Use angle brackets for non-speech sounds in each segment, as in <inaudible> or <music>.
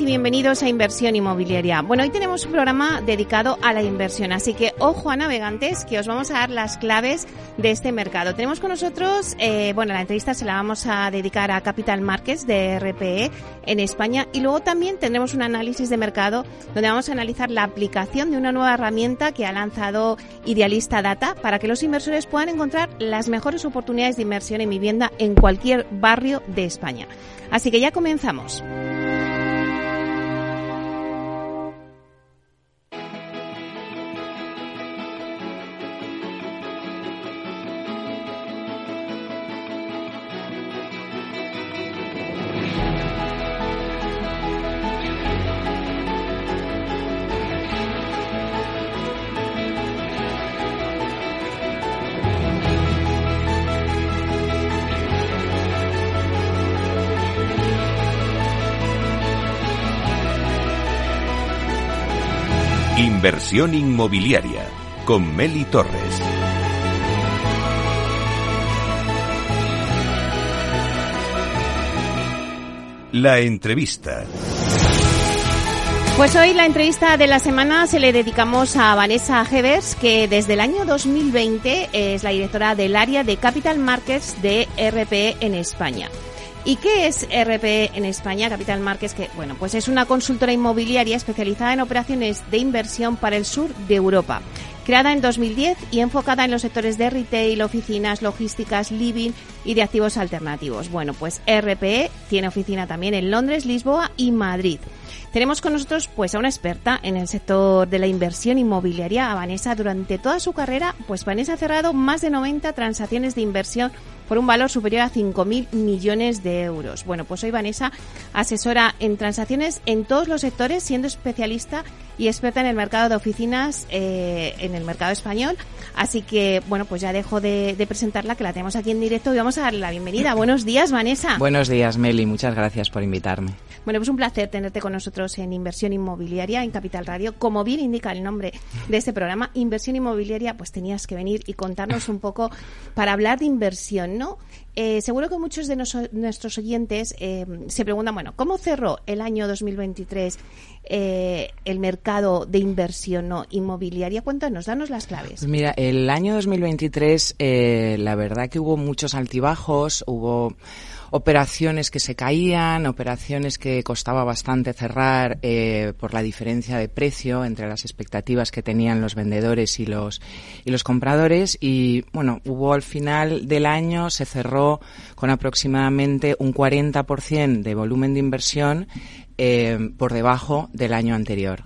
Y bienvenidos a Inversión Inmobiliaria. Bueno, hoy tenemos un programa dedicado a la inversión, así que ojo a navegantes que os vamos a dar las claves de este mercado. Tenemos con nosotros, eh, bueno, la entrevista se la vamos a dedicar a Capital Markets de RPE en España y luego también tendremos un análisis de mercado donde vamos a analizar la aplicación de una nueva herramienta que ha lanzado Idealista Data para que los inversores puedan encontrar las mejores oportunidades de inversión en vivienda en cualquier barrio de España. Así que ya comenzamos. Inversión inmobiliaria con Meli Torres. La entrevista. Pues hoy la entrevista de la semana se le dedicamos a Vanessa Hevers, que desde el año 2020 es la directora del área de Capital Markets de RPE en España. ¿Y qué es RPE en España, Capital Markets? Que, bueno, pues es una consultora inmobiliaria especializada en operaciones de inversión para el sur de Europa. Creada en 2010 y enfocada en los sectores de retail, oficinas, logísticas, living y de activos alternativos. Bueno, pues RPE tiene oficina también en Londres, Lisboa y Madrid. Tenemos con nosotros pues a una experta en el sector de la inversión inmobiliaria, a Vanessa. Durante toda su carrera, pues Vanessa ha cerrado más de 90 transacciones de inversión por un valor superior a 5.000 millones de euros. Bueno, pues hoy Vanessa asesora en transacciones en todos los sectores, siendo especialista y experta en el mercado de oficinas eh, en el mercado español. Así que, bueno, pues ya dejo de, de, presentarla, que la tenemos aquí en directo y vamos a darle la bienvenida. <laughs> Buenos días, Vanessa. Buenos días, Meli. Muchas gracias por invitarme. Bueno, pues un placer tenerte con nosotros en Inversión Inmobiliaria en Capital Radio. Como bien indica el nombre de este programa, Inversión Inmobiliaria, pues tenías que venir y contarnos un poco para hablar de inversión, ¿no? Eh, seguro que muchos de nos, nuestros oyentes eh, se preguntan, bueno, ¿cómo cerró el año 2023 eh, el mercado de inversión no inmobiliaria? Cuéntanos, danos las claves. Pues mira, el año 2023, eh, la verdad que hubo muchos altibajos, hubo operaciones que se caían, operaciones que costaba bastante cerrar eh, por la diferencia de precio entre las expectativas que tenían los vendedores y los y los compradores y bueno, hubo al final del año se cerró con aproximadamente un 40% de volumen de inversión eh, por debajo del año anterior.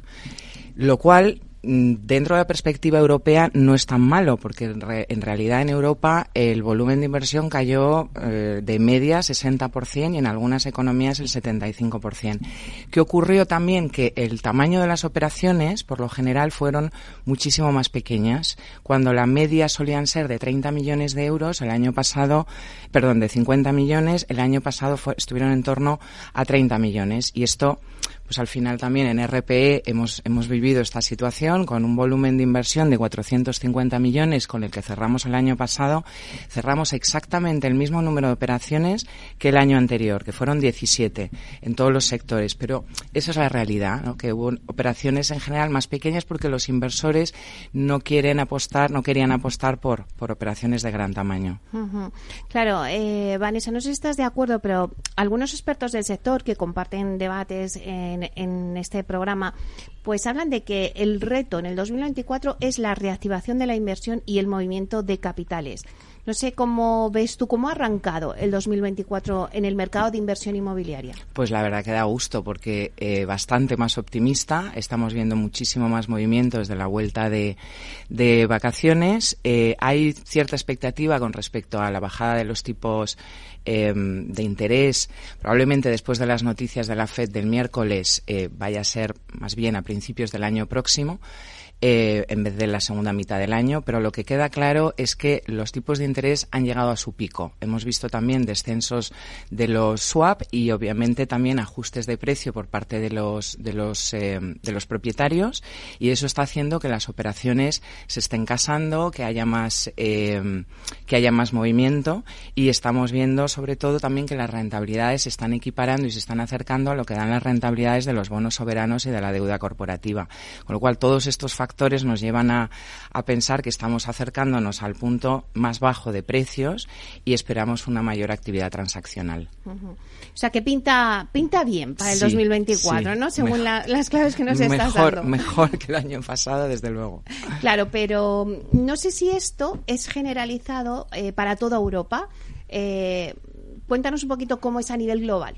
Lo cual dentro de la perspectiva europea no es tan malo, porque en, re, en realidad en Europa el volumen de inversión cayó eh, de media 60% y en algunas economías el 75%. ¿Qué ocurrió también? Que el tamaño de las operaciones, por lo general, fueron muchísimo más pequeñas. Cuando la media solían ser de 30 millones de euros, el año pasado, perdón, de 50 millones, el año pasado fue, estuvieron en torno a 30 millones. Y esto pues al final también en RPE hemos, hemos vivido esta situación con un volumen de inversión de 450 millones con el que cerramos el año pasado. Cerramos exactamente el mismo número de operaciones que el año anterior, que fueron 17 en todos los sectores. Pero esa es la realidad, ¿no? que hubo operaciones en general más pequeñas porque los inversores no quieren apostar, no querían apostar por, por operaciones de gran tamaño. Claro, eh, Vanessa, no sé si estás de acuerdo, pero algunos expertos del sector que comparten debates en en, este programa, pues hablan de que el reto en el 2024 es la reactivación de la inversión y el movimiento de capitales. No sé cómo ves tú, cómo ha arrancado el 2024 en el mercado de inversión inmobiliaria. Pues la verdad que da gusto porque eh, bastante más optimista. Estamos viendo muchísimo más movimientos de la vuelta de, de vacaciones. Eh, hay cierta expectativa con respecto a la bajada de los tipos eh, de interés. Probablemente después de las noticias de la FED del miércoles eh, vaya a ser más bien a principios del año próximo. Eh, en vez de la segunda mitad del año, pero lo que queda claro es que los tipos de interés han llegado a su pico. Hemos visto también descensos de los swap y obviamente también ajustes de precio por parte de los de los eh, de los propietarios y eso está haciendo que las operaciones se estén casando, que haya más eh, que haya más movimiento y estamos viendo sobre todo también que las rentabilidades se están equiparando y se están acercando a lo que dan las rentabilidades de los bonos soberanos y de la deuda corporativa. Con lo cual todos estos factores nos llevan a, a pensar que estamos acercándonos al punto más bajo de precios y esperamos una mayor actividad transaccional. O sea que pinta pinta bien para el 2024, ¿no? Según las claves que nos estás dando. <laughs> Mejor que el año pasado, desde luego. Claro, pero no sé si esto es generalizado eh, para toda Europa. Eh, cuéntanos un poquito cómo es a nivel global.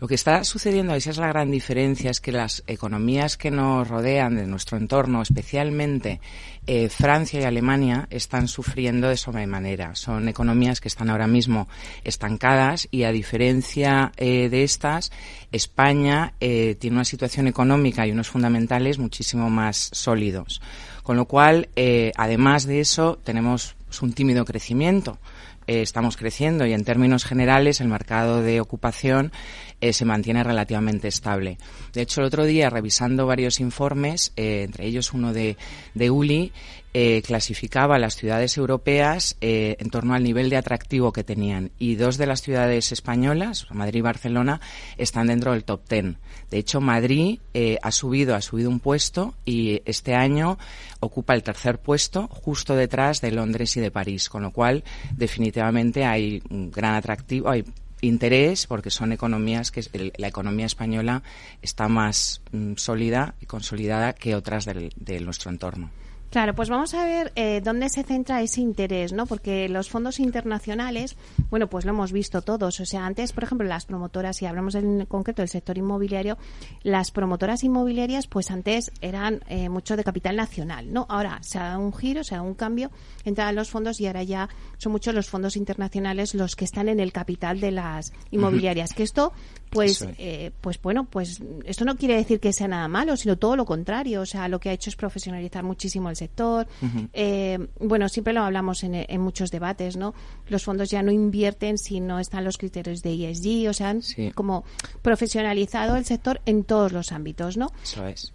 Lo que está sucediendo, esa es la gran diferencia, es que las economías que nos rodean de nuestro entorno, especialmente eh, Francia y Alemania, están sufriendo de sobremanera. Son economías que están ahora mismo estancadas y, a diferencia eh, de estas, España eh, tiene una situación económica y unos fundamentales muchísimo más sólidos. Con lo cual, además de eso, tenemos un tímido crecimiento eh, estamos creciendo y en términos generales el mercado de ocupación eh, se mantiene relativamente estable. De hecho, el otro día, revisando varios informes, eh, entre ellos uno de, de ULI, eh, clasificaba las ciudades europeas eh, en torno al nivel de atractivo que tenían y dos de las ciudades españolas, Madrid y Barcelona, están dentro del top ten. De hecho, Madrid eh, ha subido, ha subido un puesto y este año ocupa el tercer puesto justo detrás de Londres y de París, con lo cual definitivamente hay un gran atractivo, hay interés porque son economías que la economía española está más mm, sólida y consolidada que otras de nuestro entorno. Claro, pues vamos a ver eh, dónde se centra ese interés, ¿no? Porque los fondos internacionales, bueno, pues lo hemos visto todos. O sea, antes, por ejemplo, las promotoras, si hablamos en concreto del sector inmobiliario, las promotoras inmobiliarias, pues antes eran eh, mucho de capital nacional, ¿no? Ahora se ha dado un giro, se ha dado un cambio, entran los fondos y ahora ya son muchos los fondos internacionales los que están en el capital de las inmobiliarias. Que esto, pues, eh, pues bueno, pues esto no quiere decir que sea nada malo, sino todo lo contrario. O sea, lo que ha hecho es profesionalizar muchísimo el sector. Eh, bueno, siempre lo hablamos en, muchos debates, ¿no? Los fondos ya no invierten si no están los criterios de ESG, o sea, han como profesionalizado el sector en todos los ámbitos, ¿no? Eso es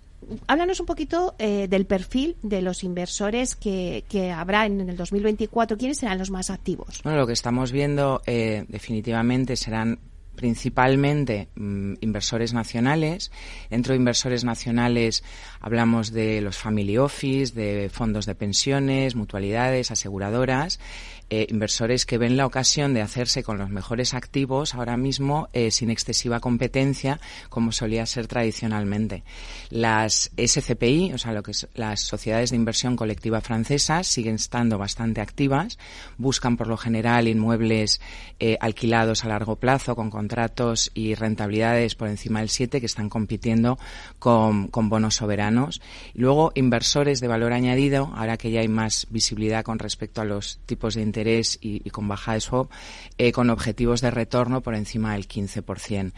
háblanos un poquito eh, del perfil de los inversores que, que, habrá en el 2024. ¿Quiénes serán los más activos? Bueno, lo que estamos viendo eh, definitivamente serán principalmente mm, inversores nacionales. Dentro de inversores nacionales hablamos de los family office, de fondos de pensiones, mutualidades, aseguradoras eh, inversores que ven la ocasión de hacerse con los mejores activos ahora mismo eh, sin excesiva competencia como solía ser tradicionalmente. Las SCPI, o sea, lo que es las sociedades de inversión colectiva francesas, siguen estando bastante activas, buscan por lo general inmuebles eh, alquilados a largo plazo con contratos y rentabilidades por encima del 7 que están compitiendo con, con bonos soberanos. Luego inversores de valor añadido, ahora que ya hay más visibilidad con respecto a los tipos de interés y, con baja swap, eh, con objetivos de retorno por encima del 15%.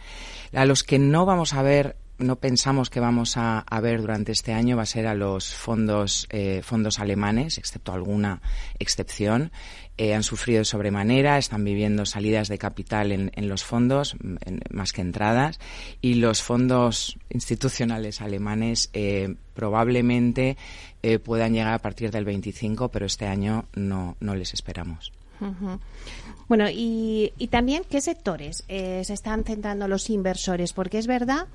A los que no vamos a ver no pensamos que vamos a, ver durante este año va a ser a los fondos eh, fondos alemanes, excepto alguna excepción. Eh, han sufrido de sobremanera, están viviendo salidas de capital en, los fondos, más que entradas, y los fondos institucionales alemanes probablemente eh, puedan llegar a partir del 25, pero este año no, no les esperamos. Bueno, y, y, también qué sectores eh, se están centrando los inversores, porque es verdad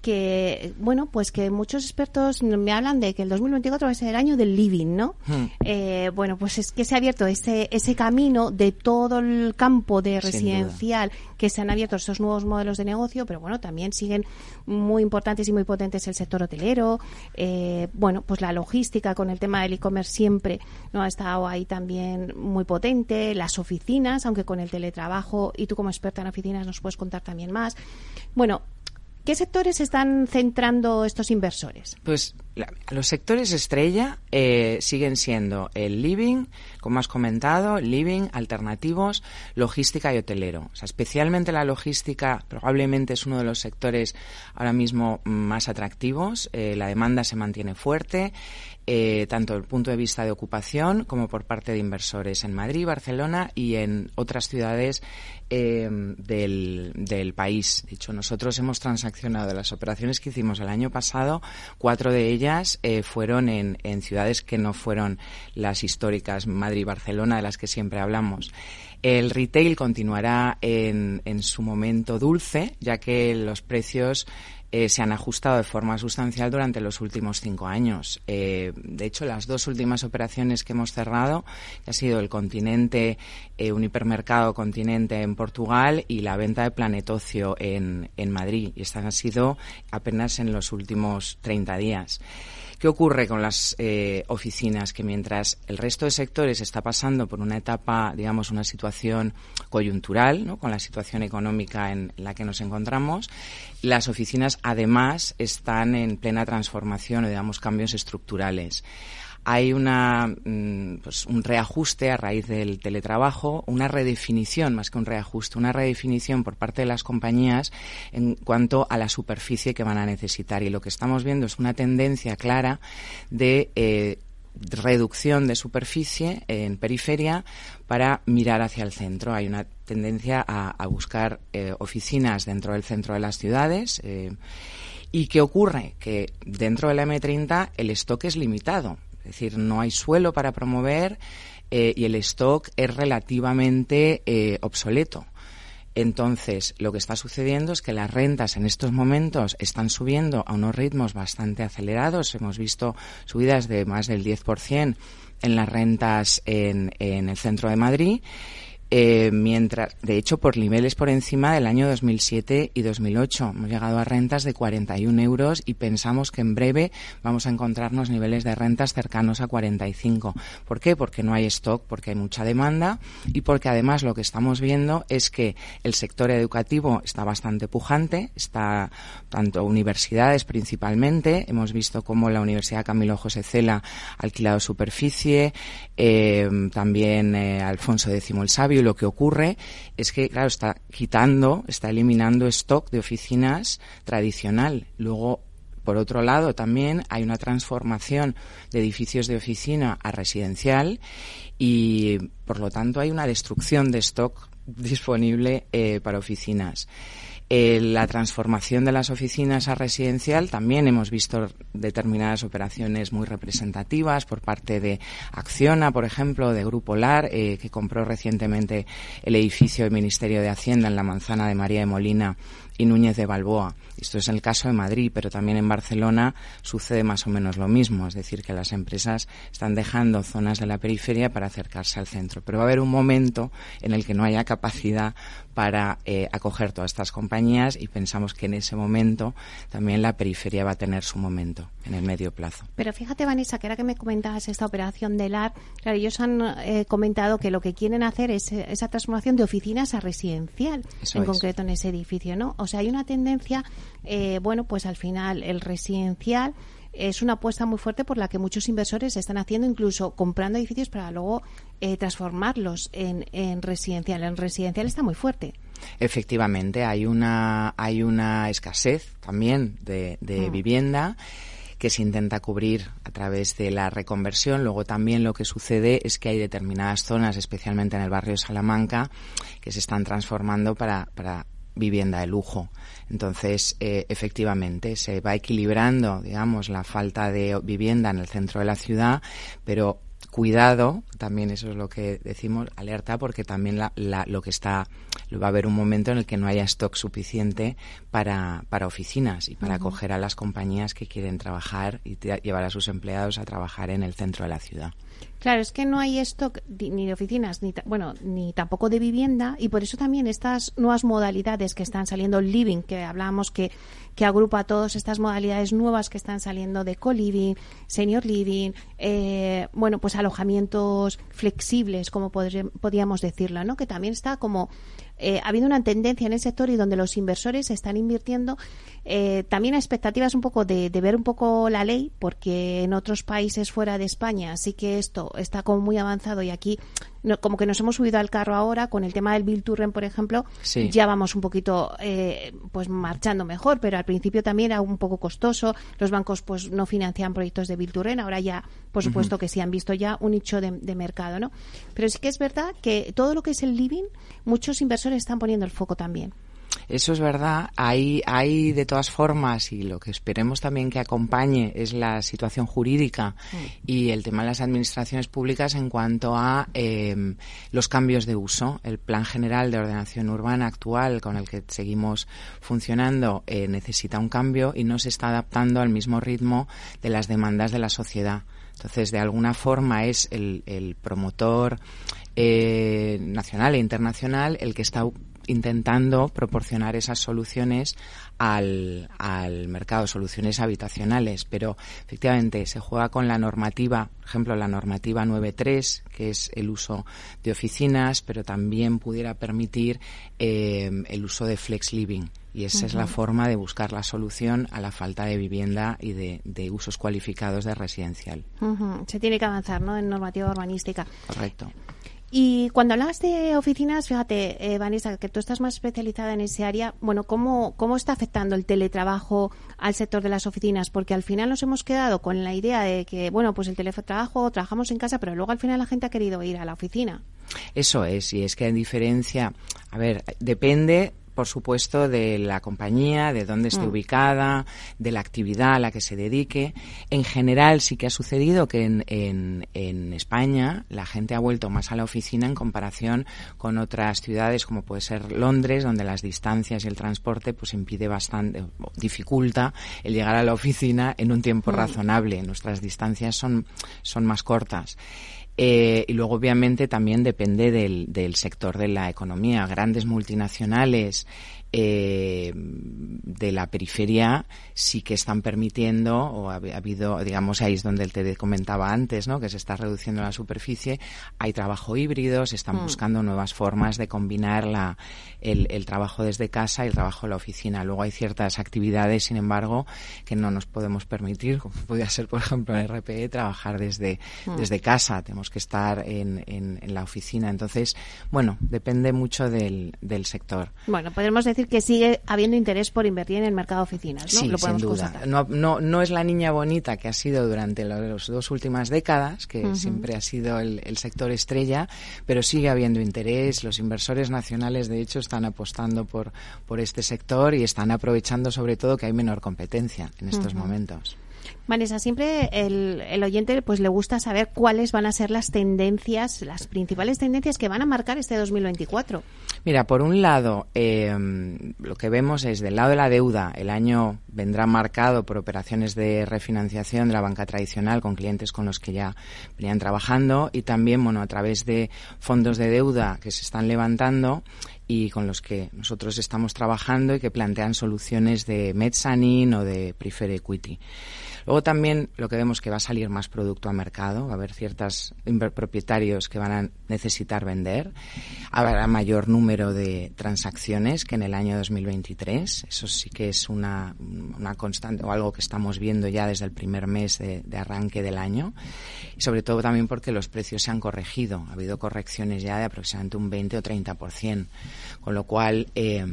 que, bueno, pues que muchos expertos me hablan de que el 2024 va a ser el año del living, ¿no? Hmm. Eh, bueno, pues es que se ha abierto ese, ese camino de todo el campo de residencial, que se han abierto esos nuevos modelos de negocio, pero bueno, también siguen muy importantes y muy potentes el sector hotelero, eh, bueno, pues la logística con el tema del e-commerce siempre no ha estado ahí también muy potente, las oficinas, aunque con el teletrabajo, y tú como experta en oficinas nos puedes contar también más. Bueno, ¿Qué sectores están centrando estos inversores? Pues los sectores estrella eh, siguen siendo el living, como has comentado, living, alternativos, logística y hotelero. Especialmente la logística probablemente es uno de los sectores ahora mismo más atractivos. Eh, la demanda se mantiene fuerte. Eh, tanto desde el punto de vista de ocupación como por parte de inversores en Madrid, Barcelona y en otras ciudades em, del, país. De hecho, nosotros hemos transaccionado las operaciones que hicimos el año pasado, cuatro de ellas eh, fueron en, ciudades que no fueron las históricas Madrid Barcelona, de las que siempre hablamos. El retail continuará en, en su momento dulce, ya que los precios eh, se han ajustado de forma sustancial durante los últimos cinco años. Eh, de hecho, las dos últimas operaciones que hemos cerrado, que ha sido el continente, eh, un hipermercado continente en Portugal y la venta de Planetocio en, en Madrid. Y estas han sido apenas en los últimos 30 días. ¿Qué ocurre con las eh, oficinas? Que mientras el resto de sectores está pasando por una etapa, digamos, una situación coyuntural, con la situación económica en la que nos encontramos, las oficinas además están en plena transformación o, digamos, cambios estructurales hay una, mm, pues un reajuste a raíz del teletrabajo, una redefinición, más que un reajuste, una redefinición por parte de las compañías en cuanto a la superficie que van a necesitar. Y lo que estamos viendo es una tendencia clara de eh, reducción de superficie en periferia para mirar hacia el centro. Hay una tendencia a, buscar eh, oficinas dentro del centro de las ciudades. Eh, ¿Y qué ocurre? Que dentro de la M30 el stock es limitado. Es decir, no hay suelo para promover eh, y el stock es relativamente eh, obsoleto. Entonces, lo que está sucediendo es que las rentas en estos momentos están subiendo a unos ritmos bastante acelerados. Hemos visto subidas de más del 10% en las rentas en, en el centro de Madrid eh, mientras, de hecho, por niveles por encima del año 2007 y 2008. Hemos llegado a rentas de 41 euros y pensamos que en breve vamos a encontrarnos niveles de rentas cercanos a 45. ¿Por qué? Porque no hay stock, porque hay mucha demanda y porque además lo que estamos viendo es que el sector educativo está bastante pujante, está tanto universidades principalmente. Hemos visto cómo la Universidad Camilo José Cela ha alquilado superficie, eh, también eh, Alfonso X el Sabio lo que ocurre es que, claro, está quitando, está eliminando stock de oficinas tradicional. Luego, por otro lado, también hay una transformación de edificios de oficina a residencial y, por lo tanto, hay una destrucción de stock disponible eh, para oficinas. Eh, la transformación de las oficinas a residencial también hemos visto determinadas operaciones muy representativas por parte de Acciona, por ejemplo, de Grupo LAR, eh, que compró recientemente el edificio del Ministerio de Hacienda en la manzana de María de Molina y Núñez de Balboa. Esto es el caso de Madrid, pero también en Barcelona sucede más o menos lo mismo, es decir, que las empresas están dejando zonas de la periferia para acercarse al centro. Pero va a haber un momento en el que no haya capacidad para eh, acoger todas estas compañías y pensamos que en ese momento también la periferia va a tener su momento en el medio plazo. Pero fíjate, Vanessa, que era que me comentabas esta operación del AR, claro, ellos han eh, comentado que lo que quieren hacer es eh, esa transformación de oficinas a residencial, en concreto en ese edificio, ¿no? O sea, hay una tendencia, bueno, pues al final el residencial es una apuesta muy fuerte por la que muchos inversores están haciendo, incluso comprando edificios para luego eh, transformarlos en, en residencial. En residencial está muy fuerte. Efectivamente, hay una, hay una escasez también de, de mm. vivienda que se intenta cubrir a través de la reconversión. Luego también lo que sucede es que hay determinadas zonas, especialmente en el barrio de Salamanca, que se están transformando para, para vivienda de lujo. Entonces, eh, efectivamente, se va equilibrando, digamos, la falta de vivienda en el centro de la ciudad, pero cuidado, también eso es lo que decimos, alerta, porque también la, lo que está, va a haber un momento en el que no haya stock suficiente para, para oficinas y para acoger a las compañías que quieren trabajar y llevar a sus empleados a trabajar en el centro de la ciudad. Claro, es que no hay stock ni de oficinas, ni bueno, ni tampoco de vivienda, y por eso también estas nuevas modalidades que están saliendo, living, que hablábamos que, que agrupa todas estas modalidades nuevas que están saliendo de co-living, senior living, eh, bueno, pues alojamientos flexibles, como podríamos decirlo, ¿no? Que también está como eh, ha habido una tendencia en el sector y donde los inversores están invirtiendo eh, también a expectativas un poco de, ver un poco la ley, porque en otros países fuera de España sí que esto está como muy avanzado y aquí como que nos hemos subido al carro ahora con el tema del Bill Turren, por ejemplo, ya vamos un poquito eh, pues marchando mejor, pero al principio también era un poco costoso. Los bancos pues no financian proyectos de Bill Turren, ahora ya, por supuesto que sí han visto ya un nicho de, de mercado, ¿no? Pero sí que es verdad que todo lo que es el living, muchos inversores están poniendo el foco también. Eso es verdad. Hay, hay de todas formas, y lo que esperemos también que acompañe es la situación jurídica mm. y el tema de las administraciones públicas en cuanto a em, los cambios de uso. El Plan General de Ordenación Urbana actual con el que seguimos funcionando eh, necesita un cambio y no se está adaptando al mismo ritmo de las demandas de la sociedad. Entonces, de alguna forma es el, el promotor eh, nacional e internacional el que está intentando proporcionar esas soluciones al, al mercado, soluciones habitacionales, pero efectivamente se juega con la normativa, por ejemplo, la normativa 9.3, que es el uso de oficinas, pero también pudiera permitir eh, el uso de flex living. Y esa es la forma de buscar la solución a la falta de vivienda y de, de usos cualificados de residencial. Se tiene que avanzar, ¿no? En normativa urbanística. Correcto. Y cuando hablas de oficinas, fíjate, eh, Vanessa, que tú estás más especializada en ese área, bueno, ¿cómo, ¿cómo está afectando el teletrabajo al sector de las oficinas? Porque al final nos hemos quedado con la idea de que, bueno, pues el teletrabajo, trabajamos en casa, pero luego al final la gente ha querido ir a la oficina. Eso es, y es que en diferencia, a ver, depende por supuesto, de la compañía, de dónde esté mm. ubicada, de la actividad a la que se dedique. En general, sí que ha sucedido que en, en, en, España la gente ha vuelto más a la oficina en comparación con otras ciudades, como puede ser Londres, donde las distancias y el transporte pues impide bastante, dificulta el llegar a la oficina en un tiempo mm. razonable. Nuestras distancias son, son más cortas. Eh, y luego, obviamente, también depende del, del sector de la economía. Grandes multinacionales eh, de la periferia sí que están permitiendo, o ha, habido, digamos, ahí es donde el te comentaba antes, ¿no? que se está reduciendo la superficie, hay trabajo híbrido, se están mm. buscando nuevas formas de combinar la, el, el, trabajo desde casa y el trabajo en la oficina. Luego hay ciertas actividades, sin embargo, que no nos podemos permitir, como <laughs> podría ser, por ejemplo, en RPE, trabajar desde, mm. desde casa, tenemos que estar en, en, en, la oficina. Entonces, bueno, depende mucho del, del sector. Bueno, podemos decir que sigue habiendo interés por invertir en el mercado de oficinas, ¿no? Sí, sin duda. No, no, no, es la niña bonita que ha sido durante las dos últimas décadas, que siempre ha sido el, el, sector estrella, pero sigue habiendo interés. Los inversores nacionales, de hecho, están apostando por, por este sector y están aprovechando sobre todo que hay menor competencia en estos momentos. Vanessa, siempre el, oyente pues le gusta saber cuáles van a ser las tendencias, las principales tendencias que van a marcar este 2024. Mira, por un lado, eh, lo que vemos es del lado de la deuda, el año vendrá marcado por operaciones de refinanciación de la banca tradicional con clientes con los que ya venían trabajando y también, bueno, a través de fondos de deuda que se están levantando y con los que nosotros estamos trabajando y que plantean soluciones de mezzanine o de preferred equity. Luego también lo que vemos que va a salir más producto al mercado, va a haber ciertos propietarios que van a necesitar vender, habrá mayor número de transacciones que en el año 2023, eso sí que es una, una constante o algo que estamos viendo ya desde el primer mes de, de arranque del año. Y sobre todo también porque los precios se han corregido, ha habido correcciones ya de aproximadamente un 20 o 30%, con lo cual eh,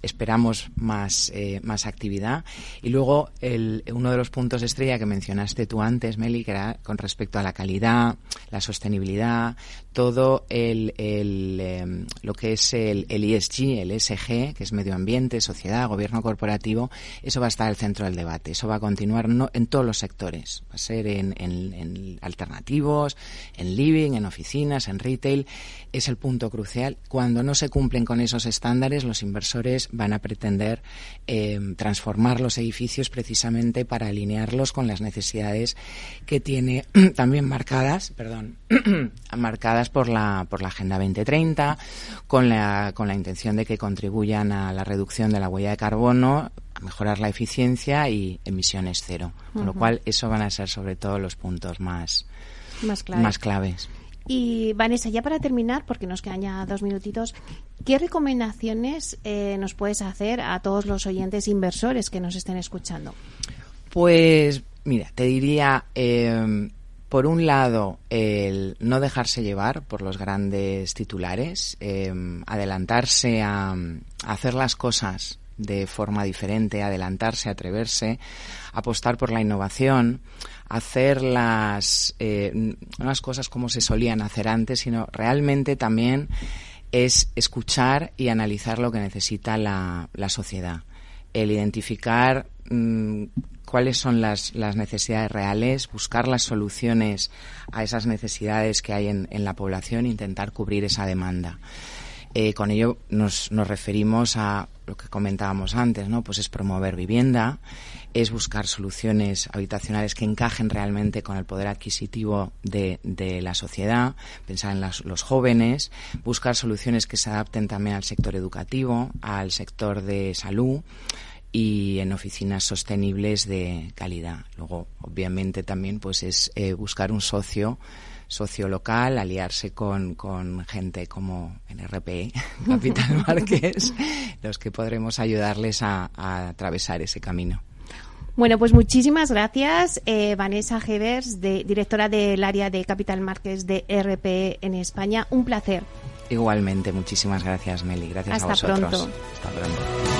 esperamos más, eh, más actividad. Y luego el, uno de los puntos estrella que mencionaste tú antes, Meli, que era con respecto a la calidad, la sostenibilidad, todo el, el em, lo que es el, el, ESG, el ESG, que es medio ambiente, sociedad, gobierno corporativo, eso va a estar al centro del debate. Eso va a continuar en todos los sectores. Va a ser en, en, en alternativos, en living, en oficinas, en retail. Es el punto crucial. Cuando no se cumplen con esos estándares, los inversores van a pretender eh, transformar los edificios precisamente para con las necesidades que tiene <clears throat> también marcadas, perdón, <clears throat> marcadas por la, por la Agenda 2030, con la, con la intención de que contribuyan a la reducción de la huella de carbono, a mejorar la eficiencia y emisiones cero. Con lo cual, eso van a ser sobre todo los puntos más, más, más claves. Y Vanessa, ya para terminar, porque nos quedan ya dos minutitos, ¿qué recomendaciones eh, nos puedes hacer a todos los oyentes inversores que nos estén escuchando? Pues mira, te diría, eh, por un lado, el no dejarse llevar por los grandes titulares, eh, adelantarse a, hacer las cosas de forma diferente, adelantarse, atreverse, apostar por la innovación, hacer las eh, unas cosas como se solían hacer antes, sino realmente también es escuchar y analizar lo que necesita la, la sociedad. El identificar mm, cuáles son las, las, necesidades reales, buscar las soluciones a esas necesidades que hay en, en la población intentar cubrir esa demanda. Eh, con ello nos, nos, referimos a lo que comentábamos antes, ¿no? Pues es promover vivienda, es buscar soluciones habitacionales que encajen realmente con el poder adquisitivo de, de la sociedad, pensar en los jóvenes, buscar soluciones que se adapten también al sector educativo, al sector de salud y en oficinas sostenibles de calidad. Luego, obviamente, también pues es eh, buscar un socio socio local, aliarse con, con gente como NRP, <laughs> Capital <laughs> Márquez, los que podremos ayudarles a, a, atravesar ese camino. Bueno, pues muchísimas gracias, eh, Vanessa Hebers, de, directora del área de Capital Márquez de RP en España. Un placer. Igualmente, muchísimas gracias, Meli. Gracias Hasta a vosotros. Pronto. Hasta pronto.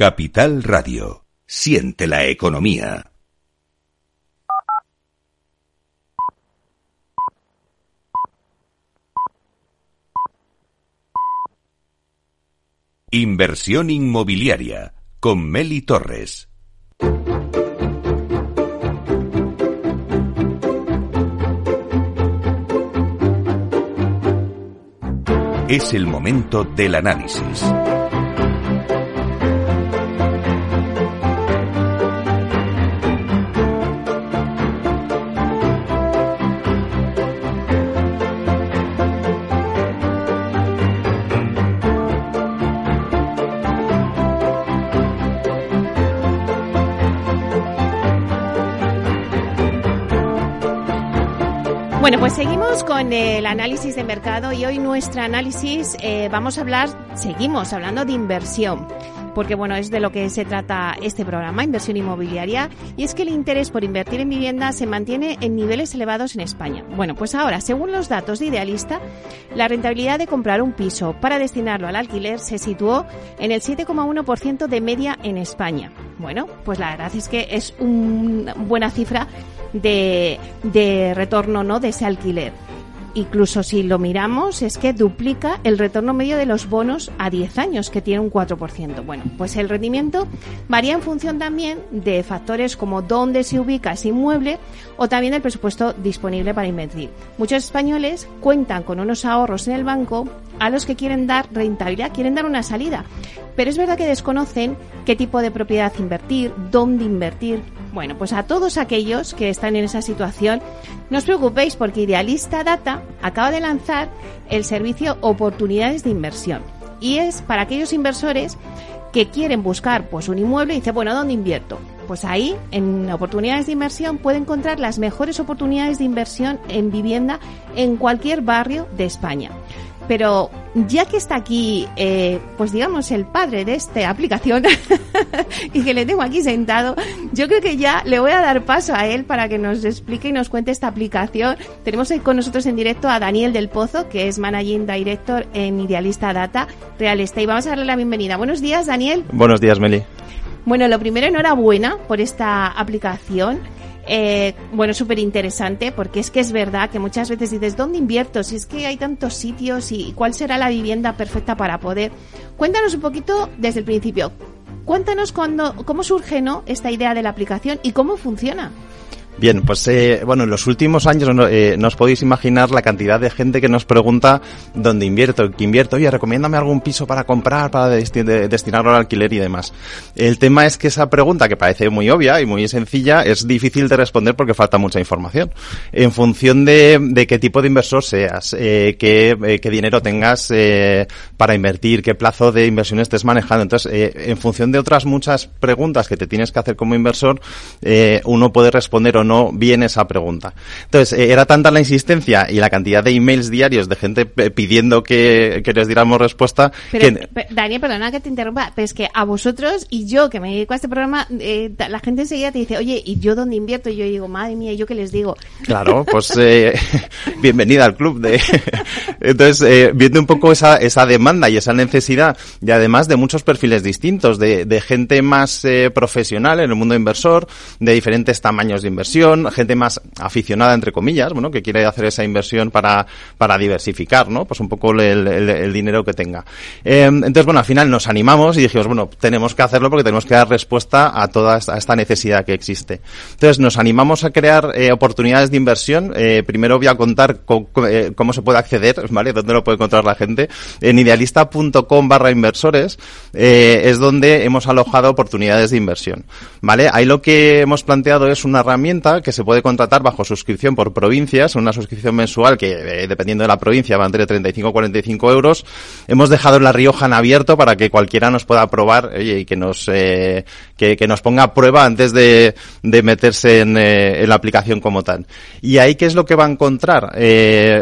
Capital Radio. Siente la economía. Inversión inmobiliaria con Meli Torres. Es el momento del análisis. Seguimos con el análisis de mercado y hoy nuestro análisis eh, vamos a hablar, seguimos hablando de inversión porque bueno, es de lo que se trata este programa, inversión inmobiliaria, y es que el interés por invertir en vivienda se mantiene en niveles elevados en España. Bueno, pues ahora, según los datos de Idealista, la rentabilidad de comprar un piso para destinarlo al alquiler se situó en el 7,1% de media en España. Bueno, pues la verdad es que es una buena cifra de, de retorno ¿no? de ese alquiler incluso si lo miramos, es que duplica el retorno medio de los bonos a 10 años, que tiene un 4%. Bueno, pues el rendimiento varía en función también de factores como dónde se ubica ese inmueble o también el presupuesto disponible para invertir. Muchos españoles cuentan con unos ahorros en el banco a los que quieren dar rentabilidad, quieren dar una salida. Pero es verdad que desconocen qué tipo de propiedad invertir, dónde invertir. Bueno, pues a todos aquellos que están en esa situación, no os preocupéis porque Idealista Data acaba de lanzar el servicio Oportunidades de Inversión. Y es para aquellos inversores que quieren buscar pues un inmueble y dice, bueno, ¿dónde invierto? Pues ahí, en oportunidades de inversión, puede encontrar las mejores oportunidades de inversión en vivienda en cualquier barrio de España. Pero ya que está aquí, eh, pues digamos, el padre de esta aplicación <laughs> y que le tengo aquí sentado, yo creo que ya le voy a dar paso a él para que nos explique y nos cuente esta aplicación. Tenemos con nosotros en directo a Daniel del Pozo, que es Managing Director en Idealista Data Real Estate. Vamos a darle la bienvenida. Buenos días, Daniel. Buenos días, Meli. Bueno, lo primero, enhorabuena por esta aplicación. Eh, bueno, súper interesante porque es que es verdad que muchas veces dices, ¿dónde invierto? Si es que hay tantos sitios y cuál será la vivienda perfecta para poder. Cuéntanos un poquito desde el principio. Cuéntanos cuando, cómo surge ¿no? esta idea de la aplicación y cómo funciona. Bien, pues eh, bueno, en los últimos años no, eh, os podéis imaginar la cantidad de gente que nos pregunta dónde invierto, qué invierto, oye, recomiéndame algún piso para comprar, para destinarlo al alquiler y demás. El tema es que esa pregunta, que parece muy obvia y muy sencilla, es difícil de responder porque falta mucha información. En función de, de qué tipo de inversor seas, eh, qué, eh, qué, dinero tengas eh, para invertir, qué plazo de inversión estés manejando. Entonces, eh, en función de otras muchas preguntas que te tienes que hacer como inversor, uno puede responder o no no viene esa pregunta. Entonces, eh, era tanta la insistencia y la cantidad de emails diarios de gente pidiendo que, les diéramos respuesta. Pero, Daniel, perdona que te interrumpa, pero es que a vosotros y yo que me dedico a este programa, eh, la gente enseguida te dice, oye, ¿y yo dónde invierto? Y yo digo, madre mía, ¿y yo qué les digo? Claro, pues eh, <laughs> bienvenida al club. de <laughs> Entonces, viendo un poco esa, esa demanda y esa necesidad, y además de muchos perfiles distintos, de, de gente más profesional en el mundo inversor, de diferentes tamaños de inversión, gente más aficionada, entre comillas, bueno, que quiere hacer esa inversión para, para diversificar, ¿no? Pues un poco el, dinero que tenga. Eh, entonces, bueno, al final nos animamos y dijimos, bueno, tenemos que hacerlo porque tenemos que dar respuesta a toda esta, necesidad que existe. Entonces, nos animamos a crear eh, oportunidades de inversión. Eh, primero voy a contar cómo se puede acceder, ¿vale? Dónde lo puede encontrar la gente. En idealista.com barra inversores es donde hemos alojado oportunidades de inversión, ¿vale? Ahí lo que hemos planteado es una herramienta que se puede contratar bajo suscripción por provincias, una suscripción mensual que eh, dependiendo de la provincia va entre 35 y 45 euros. Hemos dejado La Rioja en abierto para que cualquiera nos pueda probar y que nos eh, que, nos ponga a prueba antes de, meterse eh, en, la aplicación como tal. Y ahí qué es lo que va a encontrar.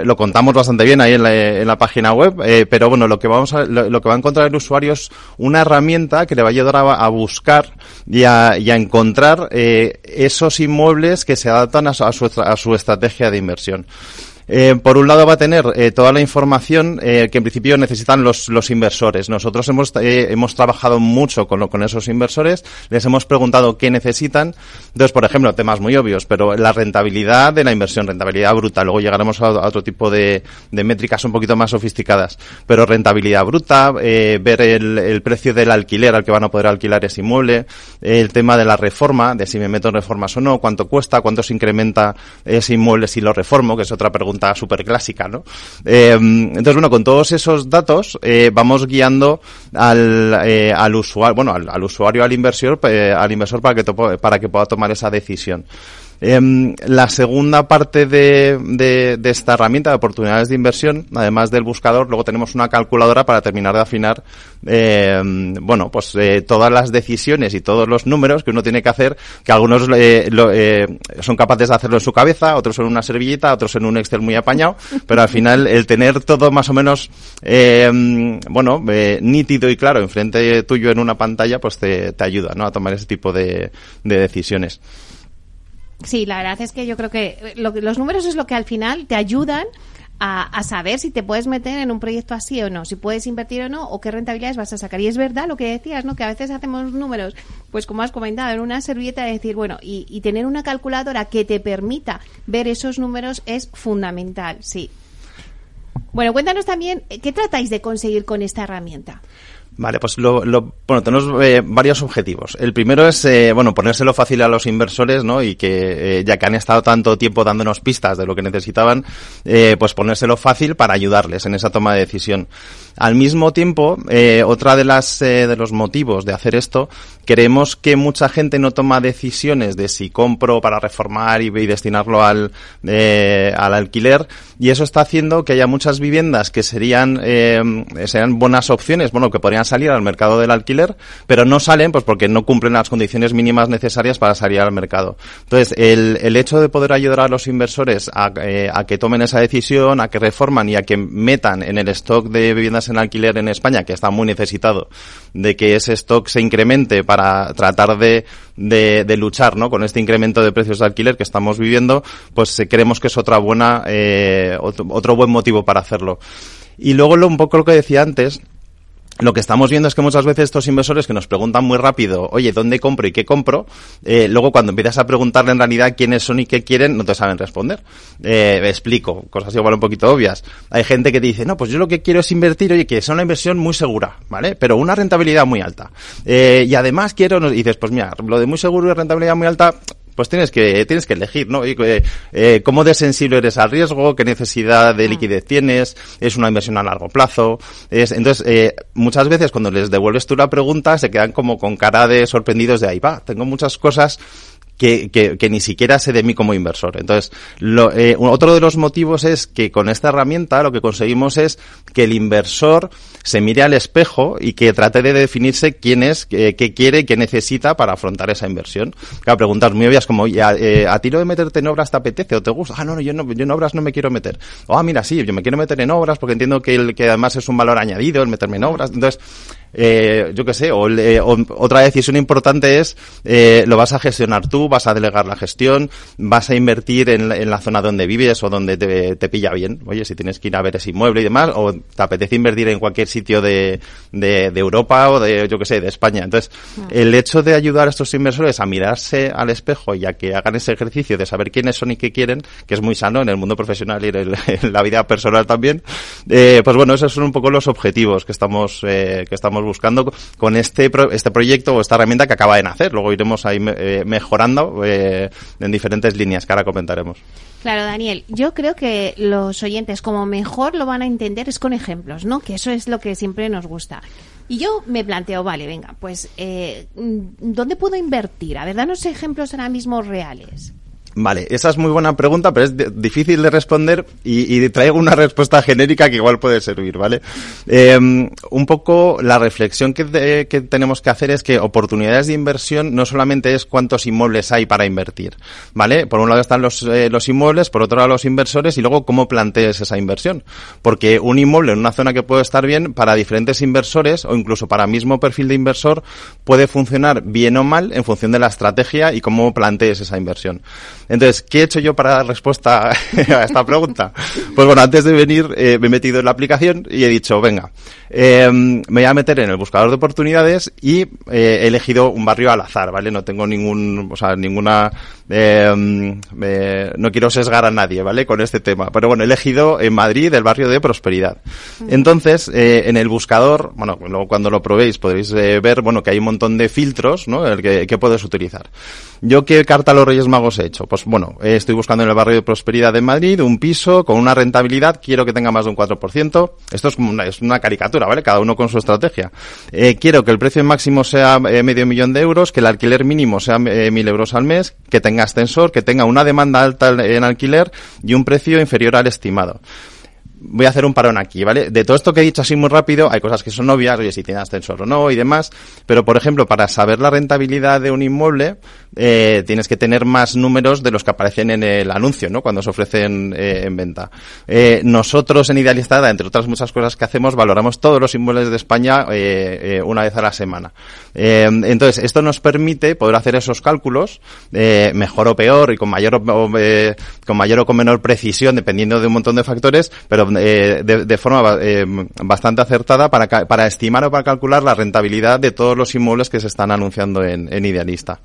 lo contamos bastante bien ahí en la, página web, pero bueno lo que vamos a, lo, que va a encontrar el usuario es una herramienta que le va a ayudar a, buscar y a, y a encontrar esos inmuebles que se adaptan a su, a su estrategia de inversión. Eh, por un lado va a tener eh, toda la información eh, que en principio necesitan los, inversores. Nosotros hemos, eh, hemos trabajado mucho con, lo- con esos inversores, les hemos preguntado qué necesitan. Entonces, por ejemplo, temas muy obvios, pero la rentabilidad de la inversión, rentabilidad bruta. Luego llegaremos a, otro tipo de, de métricas un poquito más sofisticadas. Pero rentabilidad bruta, eh, ver el precio del alquiler al que van a poder alquilar ese inmueble, el tema de la reforma, de si me meto en reformas o no, cuánto cuesta, cuánto se incrementa ese inmueble si lo reformo, que es otra pregunta súper clásica, ¿no? Eh, entonces, bueno, con todos esos datos eh, vamos guiando al, eh, al usuario, bueno, al, al usuario, al inversor, eh, al inversor para que, topo- para que pueda tomar esa decisión. Em, la segunda parte de, de- de esta herramienta de oportunidades de inversión, además del buscador, luego tenemos una calculadora para terminar de afinar, em, bueno, pues eh, todas las decisiones y todos los números que uno tiene que hacer, que algunos eh, lo- eh, son capaces de hacerlo en su cabeza, otros en una servilleta, otros en un Excel muy apañado, pero al final el tener todo más o menos, em, bueno, eh, nítido y claro enfrente tuyo en una pantalla, pues te, te ayuda, ¿no? A tomar ese tipo de, de decisiones. Sí, la verdad es que yo creo que lo que- los números es lo que al final te ayudan a, a saber si te puedes meter en un proyecto así o no, si puedes invertir o no, o qué rentabilidades vas a sacar. Y es verdad lo que decías, ¿no? Que a veces hacemos números, pues como has comentado, en una servilleta de decir, bueno, y, y tener una calculadora que te permita ver esos números es fundamental, sí. Bueno, cuéntanos también, eh, ¿qué tratáis de conseguir con esta herramienta? Vale, pues lo, lo- bueno, tenemos eh, varios objetivos. El primero es, eh, bueno, ponérselo fácil a los inversores, ¿no? Y que, eh, ya que han estado tanto tiempo dándonos pistas de lo que necesitaban, eh, pues ponérselo fácil para ayudarles en esa toma de decisión. Al mismo tiempo, eh, otra de las, eh, de los motivos de hacer esto, queremos que mucha gente no toma decisiones de si compro para reformar y, y destinarlo al, eh, al alquiler, y eso está haciendo que haya muchas viviendas que serían, eh, serían buenas opciones, bueno, que podrían salir al mercado del alquiler, pero no salen pues porque no cumplen las condiciones mínimas necesarias para salir al mercado. Entonces, el, el hecho de poder ayudar a los inversores a, eh, a que tomen esa decisión, a que reforman y a que metan en el stock de viviendas en alquiler en España, que está muy necesitado, de que ese stock se incremente para tratar de, de, de luchar ¿no? con este incremento de precios de alquiler que estamos viviendo, pues eh, creemos que es otra buena, eh, otro, otro buen motivo para hacerlo. Y luego lo, un poco lo que decía antes, lo que estamos viendo es que muchas veces estos inversores que nos preguntan muy rápido, oye, ¿dónde compro y qué compro? Eh, luego cuando empiezas a preguntarle en realidad quiénes son y qué quieren, no te saben responder. Eh, explico, cosas igual un poquito obvias. Hay gente que te dice, no, pues yo lo que quiero es invertir, oye, que sea una inversión muy segura, ¿vale? Pero una rentabilidad muy alta. Eh, y además quiero, y dices, pues mira, lo de muy seguro y rentabilidad muy alta, pues tienes que tienes que elegir, ¿no? Y, eh, eh, cómo de sensible eres al riesgo, qué necesidad de liquidez tienes, es una inversión a largo plazo, es entonces eh, muchas veces cuando les devuelves tú la pregunta se quedan como con cara de sorprendidos de ahí va, tengo muchas cosas que, que, que ni siquiera sé de mí como inversor. Entonces, lo, eh, otro de los motivos es que con esta herramienta lo que conseguimos es que el inversor se mire al espejo y que trate de definirse quién es, qué, qué quiere, qué necesita para afrontar esa inversión. Claro, preguntas muy obvias como, ¿y a, eh, ¿a ti lo de meterte en obras te apetece o te gusta? Ah, no, no, yo no, yo en obras no me quiero meter. Oh, ah, mira, sí, yo me quiero meter en obras porque entiendo que, el, que además es un valor añadido el meterme en obras. Entonces, eh, yo qué sé, o, eh, o, otra decisión importante es, eh, lo vas a gestionar tú, vas a delegar la gestión, vas a invertir en, en la zona donde vives o donde te, te, pilla bien. Oye, si tienes que ir a ver ese inmueble y demás, o te apetece invertir en cualquier sitio de, de, de Europa o de, yo qué sé, de España. Entonces, ah. el hecho de ayudar a estos inversores a mirarse al espejo y a que hagan ese ejercicio de saber quiénes son y qué quieren, que es muy sano en el mundo profesional y en, el, <laughs> en la vida personal también, eh, pues bueno, esos son un poco los objetivos que estamos, eh, que estamos buscando con este, pro, este proyecto o esta herramienta que acaba de nacer. Luego iremos ahí eh, mejorando eh, en diferentes líneas que ahora comentaremos. Claro, Daniel, yo creo que los oyentes como mejor lo van a entender es con ejemplos, ¿no? Que eso es lo que siempre nos gusta. Y yo me planteo, vale, venga, pues, eh, ¿dónde puedo invertir? A ver, danos ejemplos ahora mismo reales. Vale, esa es muy buena pregunta, pero es difícil de responder y, traigo una respuesta genérica que igual puede servir, ¿vale? Eh, un poco la reflexión que, tenemos que hacer es que oportunidades de inversión no solamente es cuántos inmuebles hay para invertir, ¿vale? Por un lado están los, eh, los inmuebles, por otro lado los inversores y luego cómo plantees esa inversión. Porque un inmueble en una zona que puede estar bien para diferentes inversores o incluso para mismo perfil de inversor puede funcionar bien o mal en función de la estrategia y cómo plantees esa inversión. Entonces, ¿qué he hecho yo para dar respuesta <laughs> a esta pregunta? Pues bueno, antes de venir eh, me he metido en la aplicación y he dicho, venga, eh, me voy a meter en el buscador de oportunidades y eh, he elegido un barrio al azar, ¿vale? No tengo ningún, o sea, ninguna, eh, eh, no quiero sesgar a nadie, ¿vale? Con este tema. Pero bueno, he elegido en Madrid el barrio de Prosperidad. Entonces, eh, en el buscador, bueno, luego cuando lo probéis podréis ver, bueno, que hay un montón de filtros, ¿no? El que, que puedes utilizar. ¿Yo qué carta a los Reyes Magos he hecho? Pues bueno, estoy buscando en el barrio de Prosperidad de Madrid un piso con una rentabilidad, quiero que tenga más de un 4%. Esto es como una, es una caricatura, ¿vale? Cada uno con su estrategia. Eh, quiero que el precio máximo sea eh, medio millón de euros, que el alquiler mínimo sea mil euros al mes, que tenga ascensor, que tenga una demanda alta en alquiler y un precio inferior al estimado voy a hacer un parón aquí, ¿vale? De todo esto que he dicho así muy rápido, hay cosas que son obvias, oye, si tiene ascensor o no y demás, pero por ejemplo, para saber la rentabilidad de un inmueble, eh, tienes que tener más números de los que aparecen en el anuncio, ¿no? Cuando se ofrecen eh, en venta. Eh, nosotros en Idealistada, entre otras muchas cosas que hacemos, valoramos todos los inmuebles de España eh, eh, una vez a la semana. Eh, entonces, esto nos permite poder hacer esos cálculos, mejor o peor y con mayor o, con mayor o con menor precisión, dependiendo de un montón de factores, pero de, de, forma eh, bastante acertada para, estimar o para calcular la rentabilidad de todos los inmuebles que se están anunciando en, Idealista.